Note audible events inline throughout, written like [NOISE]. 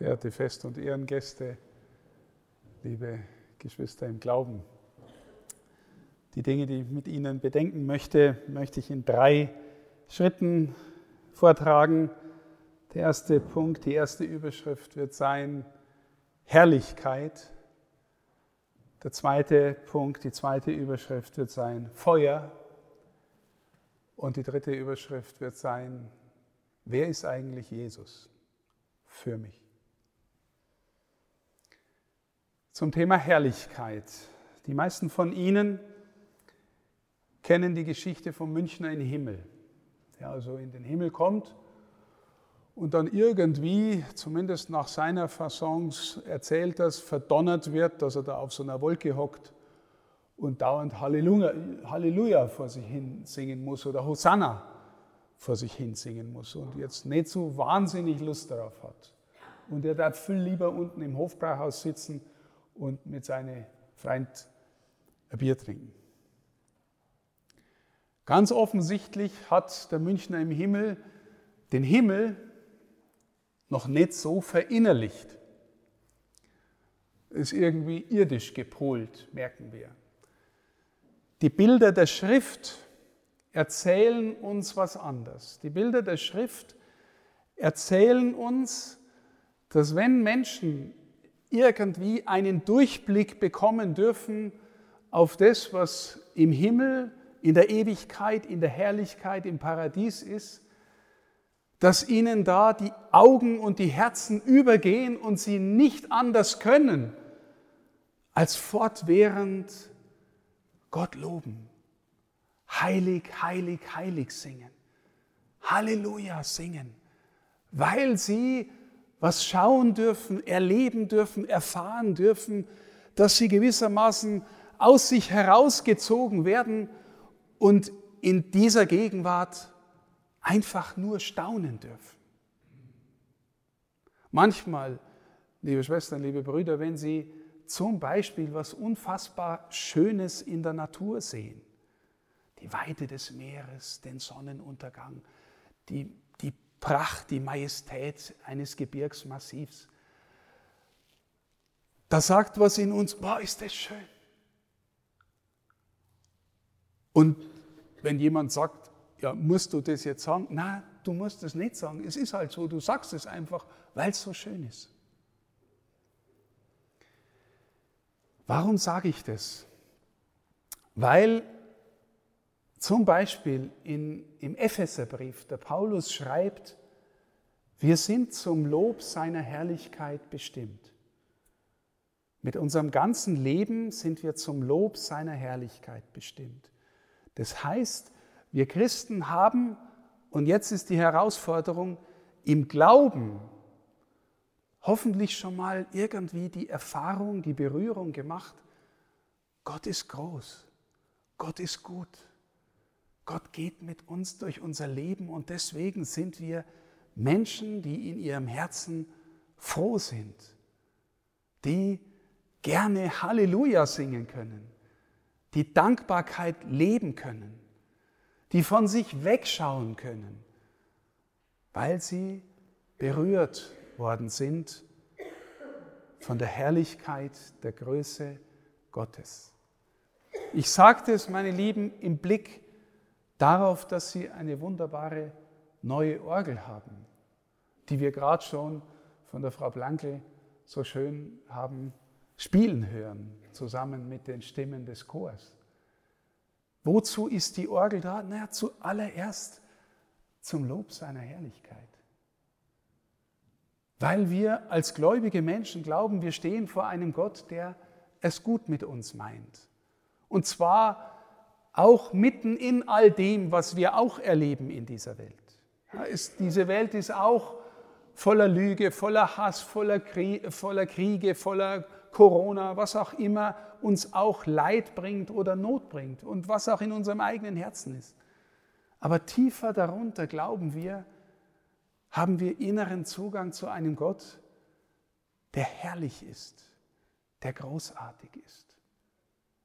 verehrte Fest- und Ehrengäste, liebe Geschwister im Glauben. Die Dinge, die ich mit Ihnen bedenken möchte, möchte ich in drei Schritten vortragen. Der erste Punkt, die erste Überschrift wird sein Herrlichkeit. Der zweite Punkt, die zweite Überschrift wird sein Feuer. Und die dritte Überschrift wird sein, wer ist eigentlich Jesus für mich? Zum Thema Herrlichkeit. Die meisten von Ihnen kennen die Geschichte vom Münchner in Himmel, der also in den Himmel kommt und dann irgendwie, zumindest nach seiner Fasson erzählt das, verdonnert wird, dass er da auf so einer Wolke hockt und dauernd Halleluja, Halleluja vor sich hin singen muss oder Hosanna vor sich hin singen muss und jetzt nicht so wahnsinnig Lust darauf hat. Und er darf viel lieber unten im Hofbrauhaus sitzen und mit seinem Freund ein Bier trinken. Ganz offensichtlich hat der Münchner im Himmel den Himmel noch nicht so verinnerlicht. Ist irgendwie irdisch gepolt, merken wir. Die Bilder der Schrift erzählen uns was anderes. Die Bilder der Schrift erzählen uns, dass wenn Menschen irgendwie einen Durchblick bekommen dürfen auf das, was im Himmel, in der Ewigkeit, in der Herrlichkeit, im Paradies ist, dass ihnen da die Augen und die Herzen übergehen und sie nicht anders können, als fortwährend Gott loben, heilig, heilig, heilig singen, Halleluja singen, weil sie was schauen dürfen, erleben dürfen, erfahren dürfen, dass sie gewissermaßen aus sich herausgezogen werden und in dieser Gegenwart einfach nur staunen dürfen. Manchmal, liebe Schwestern, liebe Brüder, wenn Sie zum Beispiel was unfassbar Schönes in der Natur sehen, die Weite des Meeres, den Sonnenuntergang, die Pracht, die Majestät eines Gebirgsmassivs. Da sagt was in uns, boah, ist das schön. Und wenn jemand sagt, ja, musst du das jetzt sagen? Nein, du musst es nicht sagen. Es ist halt so, du sagst es einfach, weil es so schön ist. Warum sage ich das? Weil zum Beispiel in, im Epheserbrief, der Paulus schreibt, wir sind zum Lob seiner Herrlichkeit bestimmt. Mit unserem ganzen Leben sind wir zum Lob seiner Herrlichkeit bestimmt. Das heißt, wir Christen haben, und jetzt ist die Herausforderung, im Glauben hoffentlich schon mal irgendwie die Erfahrung, die Berührung gemacht, Gott ist groß, Gott ist gut. Gott geht mit uns durch unser Leben und deswegen sind wir Menschen, die in ihrem Herzen froh sind, die gerne Halleluja singen können, die Dankbarkeit leben können, die von sich wegschauen können, weil sie berührt worden sind von der Herrlichkeit, der Größe Gottes. Ich sagte es, meine Lieben, im Blick darauf, dass Sie eine wunderbare neue Orgel haben, die wir gerade schon von der Frau Blankel so schön haben spielen hören, zusammen mit den Stimmen des Chors. Wozu ist die Orgel da? Naja, zuallererst zum Lob seiner Herrlichkeit. Weil wir als gläubige Menschen glauben, wir stehen vor einem Gott, der es gut mit uns meint. Und zwar auch mitten in all dem, was wir auch erleben in dieser Welt. Ja, ist, diese Welt ist auch voller Lüge, voller Hass, voller, Krieg, voller Kriege, voller Corona, was auch immer uns auch Leid bringt oder Not bringt und was auch in unserem eigenen Herzen ist. Aber tiefer darunter glauben wir, haben wir inneren Zugang zu einem Gott, der herrlich ist, der großartig ist.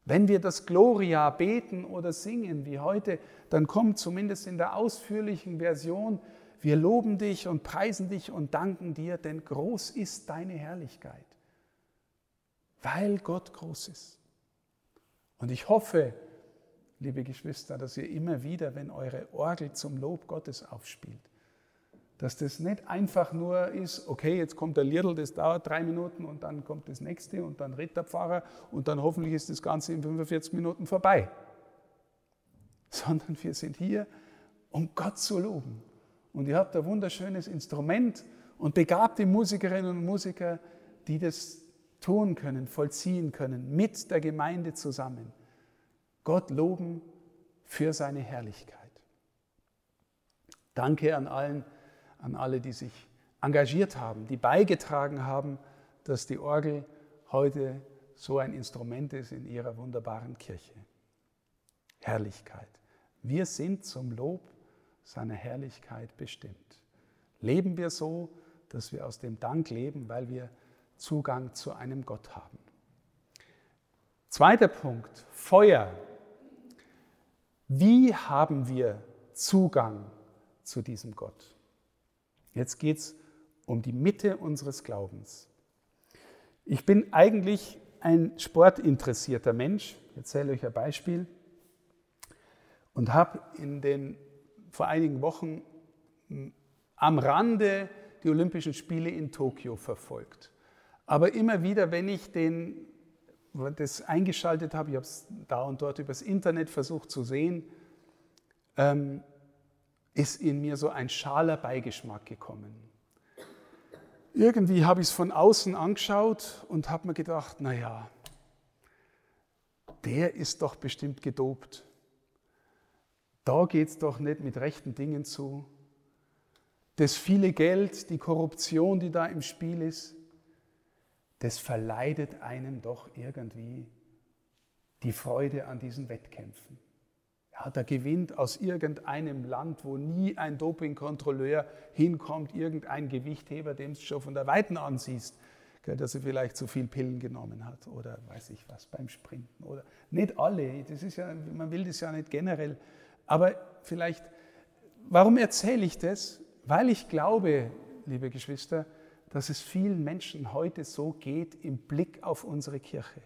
Wenn wir das Gloria beten oder singen wie heute, dann kommt zumindest in der ausführlichen Version wir loben dich und preisen dich und danken dir, denn groß ist deine Herrlichkeit, weil Gott groß ist. Und ich hoffe, liebe Geschwister, dass ihr immer wieder, wenn eure Orgel zum Lob Gottes aufspielt, dass das nicht einfach nur ist, okay, jetzt kommt der Liedl, das dauert drei Minuten und dann kommt das nächste und dann redet der Pfarrer und dann hoffentlich ist das Ganze in 45 Minuten vorbei. [LAUGHS] Sondern wir sind hier, um Gott zu loben. Und ihr habt ein wunderschönes Instrument und begabte Musikerinnen und Musiker, die das tun können, vollziehen können, mit der Gemeinde zusammen. Gott loben für seine Herrlichkeit. Danke an allen, an alle, die sich engagiert haben, die beigetragen haben, dass die Orgel heute so ein Instrument ist in ihrer wunderbaren Kirche. Herrlichkeit. Wir sind zum Lob seiner Herrlichkeit bestimmt. Leben wir so, dass wir aus dem Dank leben, weil wir Zugang zu einem Gott haben. Zweiter Punkt, Feuer. Wie haben wir Zugang zu diesem Gott? Jetzt geht es um die Mitte unseres Glaubens. Ich bin eigentlich ein sportinteressierter Mensch. Ich erzähle euch ein Beispiel. Und habe in den vor einigen Wochen am Rande die Olympischen Spiele in Tokio verfolgt. Aber immer wieder, wenn ich den das eingeschaltet habe, ich habe es da und dort übers Internet versucht zu sehen, ähm, ist in mir so ein schaler Beigeschmack gekommen. Irgendwie habe ich es von außen angeschaut und habe mir gedacht, naja, der ist doch bestimmt gedopt. Da geht es doch nicht mit rechten Dingen zu. Das viele Geld, die Korruption, die da im Spiel ist, das verleidet einem doch irgendwie die Freude an diesen Wettkämpfen. Ja, da gewinnt aus irgendeinem Land, wo nie ein Dopingkontrolleur hinkommt, irgendein Gewichtheber, dem du schon von der Weiten ansiehst, dass er vielleicht zu viel Pillen genommen hat oder weiß ich was beim Sprinten. Oder nicht alle, das ist ja, man will das ja nicht generell. Aber vielleicht, warum erzähle ich das? Weil ich glaube, liebe Geschwister, dass es vielen Menschen heute so geht im Blick auf unsere Kirche.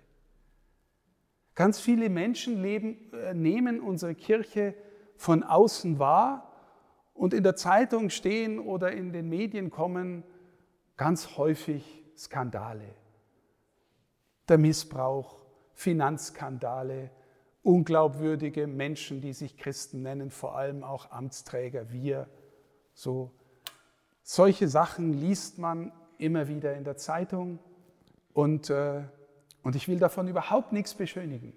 Ganz viele Menschen leben, äh, nehmen unsere Kirche von außen wahr und in der Zeitung stehen oder in den Medien kommen ganz häufig Skandale. Der Missbrauch, Finanzskandale, unglaubwürdige Menschen, die sich Christen nennen, vor allem auch Amtsträger, wir, so solche Sachen liest man immer wieder in der Zeitung und, äh, und ich will davon überhaupt nichts beschönigen.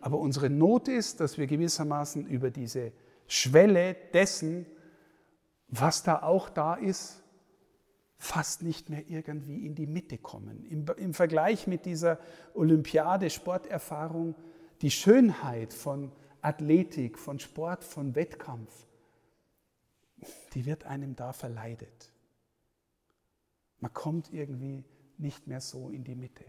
Aber unsere Not ist, dass wir gewissermaßen über diese Schwelle dessen, was da auch da ist, fast nicht mehr irgendwie in die Mitte kommen. Im, im Vergleich mit dieser Olympiade, Sporterfahrung, die Schönheit von Athletik, von Sport, von Wettkampf, die wird einem da verleidet. Man kommt irgendwie nicht mehr so in die Mitte.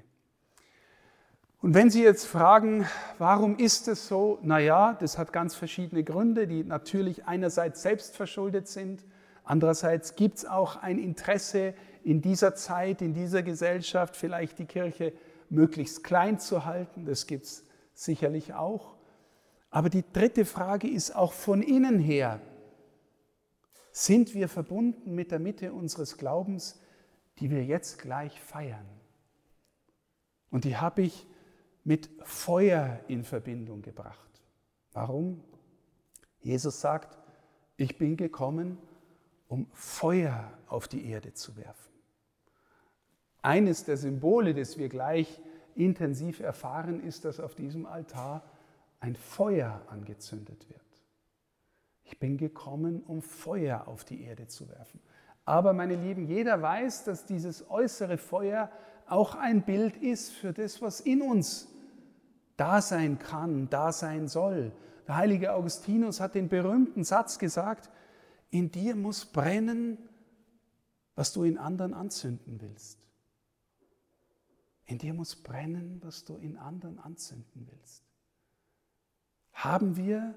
Und wenn Sie jetzt fragen, warum ist es so? Naja, das hat ganz verschiedene Gründe, die natürlich einerseits selbst verschuldet sind, andererseits gibt es auch ein Interesse in dieser Zeit, in dieser Gesellschaft, vielleicht die Kirche möglichst klein zu halten, das gibt es sicherlich auch. Aber die dritte Frage ist auch von innen her, sind wir verbunden mit der Mitte unseres Glaubens, die wir jetzt gleich feiern. Und die habe ich mit Feuer in Verbindung gebracht. Warum? Jesus sagt, ich bin gekommen, um Feuer auf die Erde zu werfen. Eines der Symbole, das wir gleich intensiv erfahren, ist, dass auf diesem Altar ein Feuer angezündet wird. Ich bin gekommen, um Feuer auf die Erde zu werfen. Aber meine Lieben, jeder weiß, dass dieses äußere Feuer auch ein Bild ist für das, was in uns da sein kann, da sein soll. Der heilige Augustinus hat den berühmten Satz gesagt, in dir muss brennen, was du in anderen anzünden willst. In dir muss brennen, was du in anderen anzünden willst. Haben wir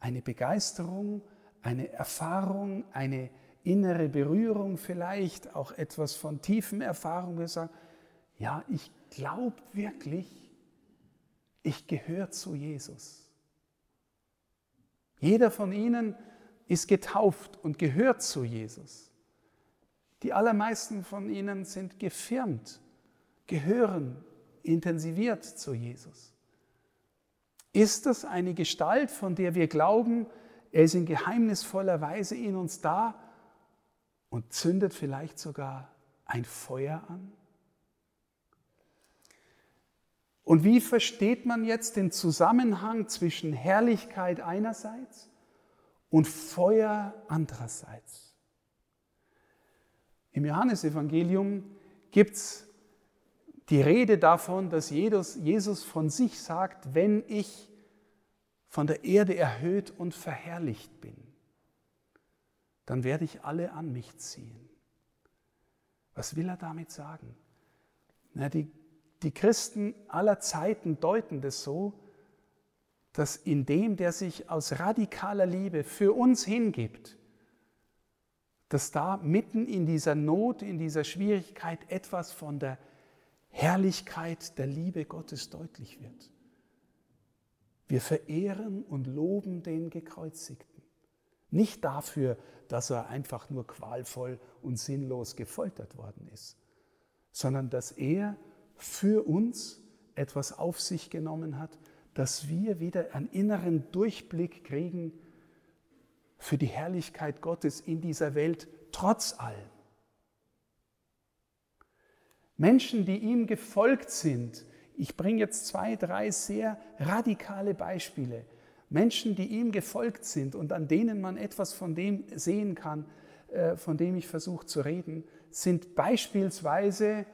eine Begeisterung, eine Erfahrung, eine innere Berührung vielleicht, auch etwas von tiefen Erfahrungen. Wir sagen, ja, ich glaube wirklich, ich gehöre zu Jesus. Jeder von Ihnen ist getauft und gehört zu Jesus. Die allermeisten von Ihnen sind gefirmt, gehören intensiviert zu Jesus. Ist das eine Gestalt, von der wir glauben, er ist in geheimnisvoller Weise in uns da und zündet vielleicht sogar ein Feuer an? Und wie versteht man jetzt den Zusammenhang zwischen Herrlichkeit einerseits und Feuer andererseits? Im Johannesevangelium gibt es die Rede davon, dass Jesus von sich sagt, wenn ich von der Erde erhöht und verherrlicht bin, dann werde ich alle an mich ziehen. Was will er damit sagen? Na, die, die Christen aller Zeiten deuten das so, dass in dem, der sich aus radikaler Liebe für uns hingibt, dass da mitten in dieser Not, in dieser Schwierigkeit etwas von der Herrlichkeit der Liebe Gottes deutlich wird. Wir verehren und loben den Gekreuzigten. Nicht dafür, dass er einfach nur qualvoll und sinnlos gefoltert worden ist, sondern dass er für uns etwas auf sich genommen hat, dass wir wieder einen inneren Durchblick kriegen für die Herrlichkeit Gottes in dieser Welt trotz allem. Menschen, die ihm gefolgt sind, ich bringe jetzt zwei, drei sehr radikale Beispiele. Menschen, die ihm gefolgt sind und an denen man etwas von dem sehen kann, äh, von dem ich versuche zu reden, sind beispielsweise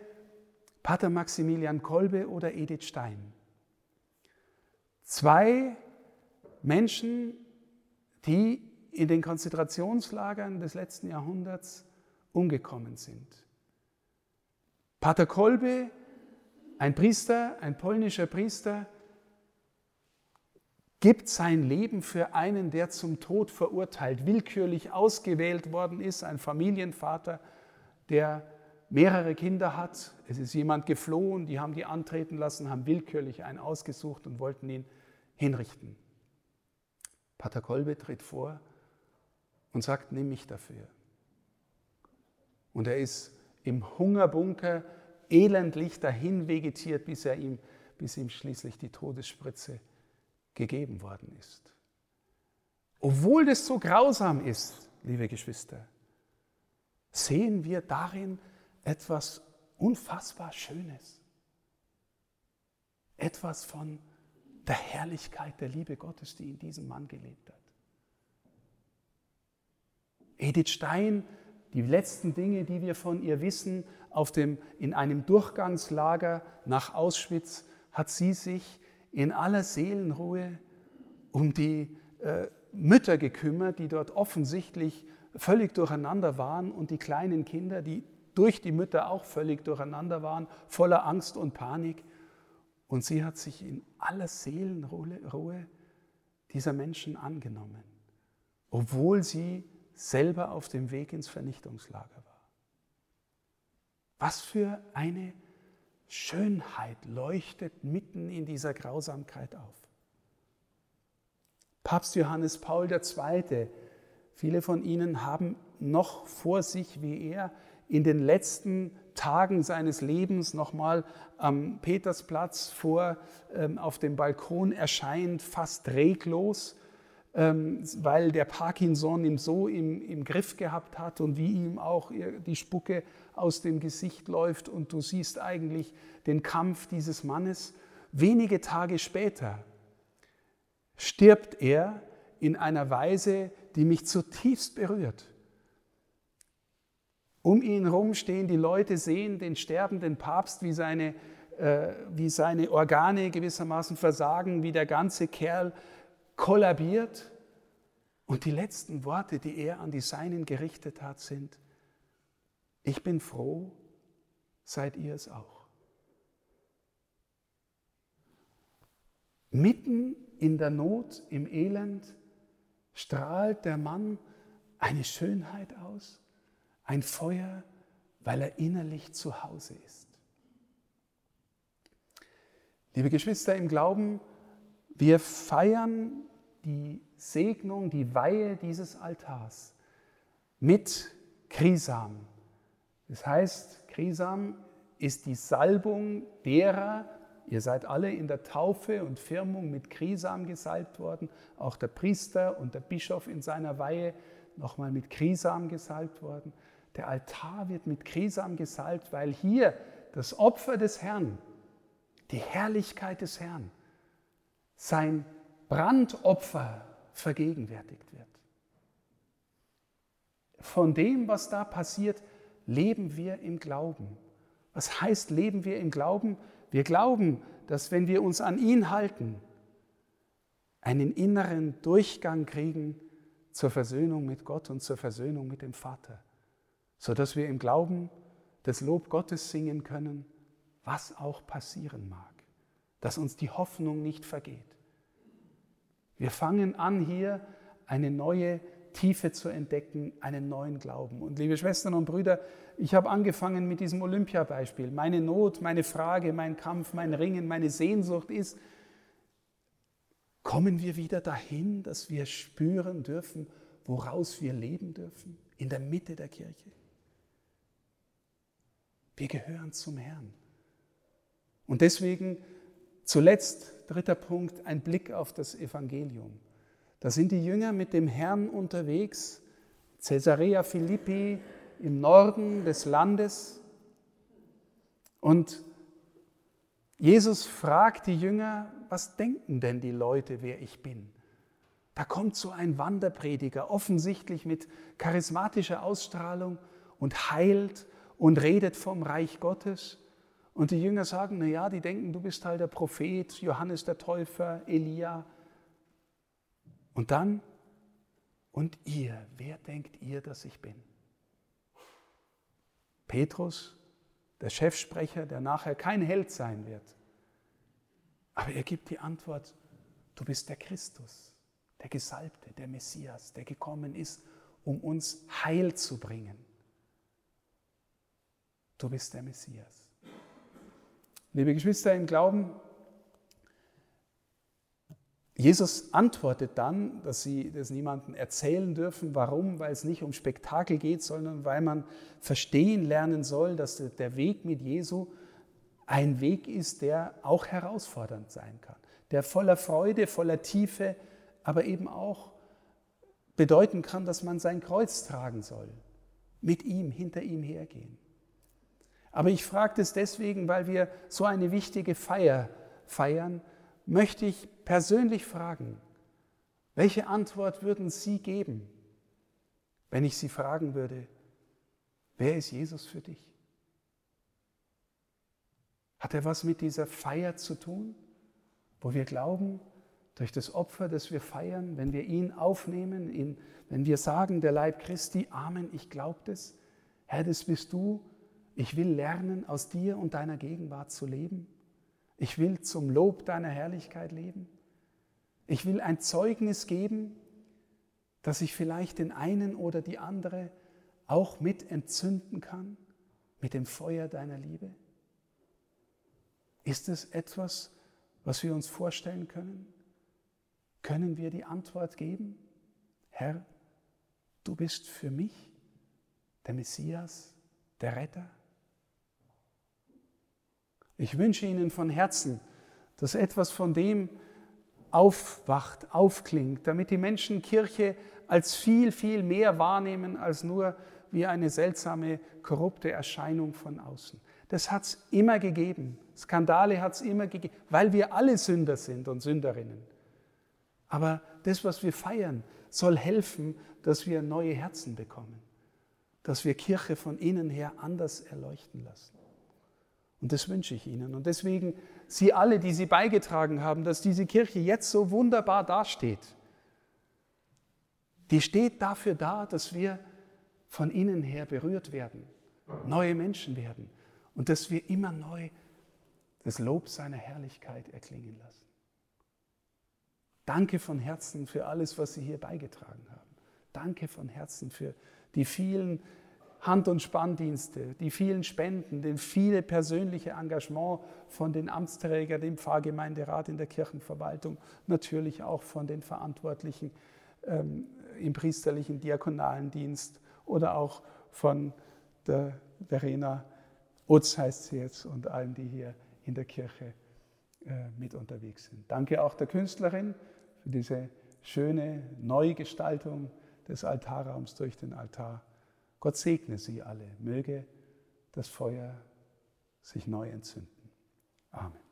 Pater Maximilian Kolbe oder Edith Stein. Zwei Menschen, die in den Konzentrationslagern des letzten Jahrhunderts umgekommen sind. Pater Kolbe ein Priester, ein polnischer Priester, gibt sein Leben für einen, der zum Tod verurteilt, willkürlich ausgewählt worden ist, ein Familienvater, der mehrere Kinder hat. Es ist jemand geflohen, die haben die antreten lassen, haben willkürlich einen ausgesucht und wollten ihn hinrichten. Pater Kolbe tritt vor und sagt, nimm mich dafür. Und er ist im Hungerbunker elendlich dahin vegetiert, bis, er ihm, bis ihm schließlich die Todesspritze gegeben worden ist. Obwohl das so grausam ist, liebe Geschwister, sehen wir darin etwas unfassbar Schönes. Etwas von der Herrlichkeit der Liebe Gottes, die in diesem Mann gelebt hat. Edith Stein, die letzten Dinge, die wir von ihr wissen, auf dem, in einem Durchgangslager nach Auschwitz hat sie sich in aller Seelenruhe um die äh, Mütter gekümmert, die dort offensichtlich völlig durcheinander waren und die kleinen Kinder, die durch die Mütter auch völlig durcheinander waren, voller Angst und Panik. Und sie hat sich in aller Seelenruhe dieser Menschen angenommen, obwohl sie selber auf dem Weg ins Vernichtungslager war. Was für eine Schönheit leuchtet mitten in dieser Grausamkeit auf. Papst Johannes Paul II., viele von Ihnen haben noch vor sich, wie er in den letzten Tagen seines Lebens nochmal am Petersplatz vor ähm, auf dem Balkon erscheint, fast reglos ähm, weil der Parkinson ihn so im, im Griff gehabt hat und wie ihm auch die Spucke aus dem Gesicht läuft und du siehst eigentlich den Kampf dieses Mannes. Wenige Tage später stirbt er in einer Weise, die mich zutiefst berührt. Um ihn herum stehen die Leute, sehen den sterbenden Papst, wie seine, äh, wie seine Organe gewissermaßen versagen, wie der ganze Kerl kollabiert. Und die letzten Worte, die er an die Seinen gerichtet hat, sind, ich bin froh, seid ihr es auch. Mitten in der Not, im Elend, strahlt der Mann eine Schönheit aus, ein Feuer, weil er innerlich zu Hause ist. Liebe Geschwister im Glauben, wir feiern die Segnung, die Weihe dieses Altars mit Krisam. Das heißt, Krisam ist die Salbung derer, ihr seid alle in der Taufe und Firmung mit Krisam gesalbt worden, auch der Priester und der Bischof in seiner Weihe nochmal mit Krisam gesalbt worden. Der Altar wird mit Krisam gesalbt, weil hier das Opfer des Herrn, die Herrlichkeit des Herrn, sein Brandopfer vergegenwärtigt wird. Von dem, was da passiert, leben wir im Glauben. Was heißt, leben wir im Glauben? Wir glauben, dass wenn wir uns an ihn halten, einen inneren Durchgang kriegen zur Versöhnung mit Gott und zur Versöhnung mit dem Vater, sodass wir im Glauben das Lob Gottes singen können, was auch passieren mag, dass uns die Hoffnung nicht vergeht. Wir fangen an, hier eine neue Tiefe zu entdecken, einen neuen Glauben. Und liebe Schwestern und Brüder, ich habe angefangen mit diesem Olympiabeispiel. Meine Not, meine Frage, mein Kampf, mein Ringen, meine Sehnsucht ist, kommen wir wieder dahin, dass wir spüren dürfen, woraus wir leben dürfen, in der Mitte der Kirche. Wir gehören zum Herrn. Und deswegen zuletzt, dritter Punkt, ein Blick auf das Evangelium. Da sind die Jünger mit dem Herrn unterwegs, Caesarea Philippi im Norden des Landes. Und Jesus fragt die Jünger, was denken denn die Leute, wer ich bin? Da kommt so ein Wanderprediger, offensichtlich mit charismatischer Ausstrahlung und heilt und redet vom Reich Gottes. Und die Jünger sagen, na ja, die denken, du bist halt der Prophet, Johannes der Täufer, Elia. Und dann, und ihr, wer denkt ihr, dass ich bin? Petrus, der Chefsprecher, der nachher kein Held sein wird. Aber er gibt die Antwort, du bist der Christus, der Gesalbte, der Messias, der gekommen ist, um uns Heil zu bringen. Du bist der Messias. Liebe Geschwister im Glauben, Jesus antwortet dann, dass sie das niemandem erzählen dürfen. Warum? Weil es nicht um Spektakel geht, sondern weil man verstehen lernen soll, dass der Weg mit Jesu ein Weg ist, der auch herausfordernd sein kann, der voller Freude, voller Tiefe, aber eben auch bedeuten kann, dass man sein Kreuz tragen soll, mit ihm, hinter ihm hergehen. Aber ich frage das deswegen, weil wir so eine wichtige Feier feiern, möchte ich persönlich fragen, welche Antwort würden Sie geben, wenn ich Sie fragen würde, wer ist Jesus für dich? Hat er was mit dieser Feier zu tun, wo wir glauben, durch das Opfer, das wir feiern, wenn wir ihn aufnehmen, ihn, wenn wir sagen, der Leib Christi, Amen, ich glaube das, Herr, das bist du, ich will lernen, aus dir und deiner Gegenwart zu leben. Ich will zum Lob deiner Herrlichkeit leben. Ich will ein Zeugnis geben, dass ich vielleicht den einen oder die andere auch mit entzünden kann mit dem Feuer deiner Liebe. Ist es etwas, was wir uns vorstellen können? Können wir die Antwort geben? Herr, du bist für mich der Messias, der Retter. Ich wünsche Ihnen von Herzen, dass etwas von dem aufwacht, aufklingt, damit die Menschen Kirche als viel, viel mehr wahrnehmen als nur wie eine seltsame, korrupte Erscheinung von außen. Das hat es immer gegeben. Skandale hat es immer gegeben, weil wir alle Sünder sind und Sünderinnen. Aber das, was wir feiern, soll helfen, dass wir neue Herzen bekommen, dass wir Kirche von innen her anders erleuchten lassen. Und das wünsche ich Ihnen. Und deswegen, Sie alle, die Sie beigetragen haben, dass diese Kirche jetzt so wunderbar dasteht, die steht dafür da, dass wir von innen her berührt werden, neue Menschen werden und dass wir immer neu das Lob seiner Herrlichkeit erklingen lassen. Danke von Herzen für alles, was Sie hier beigetragen haben. Danke von Herzen für die vielen Hand- und Spanndienste, die vielen Spenden, den viele persönliche Engagement von den Amtsträgern, dem Pfarrgemeinderat in der Kirchenverwaltung, natürlich auch von den Verantwortlichen ähm, im priesterlichen diakonalen Dienst oder auch von der Verena Utz heißt sie jetzt und allen, die hier in der Kirche äh, mit unterwegs sind. Danke auch der Künstlerin für diese schöne Neugestaltung des Altarraums durch den Altar. Gott segne sie alle. Möge das Feuer sich neu entzünden. Amen.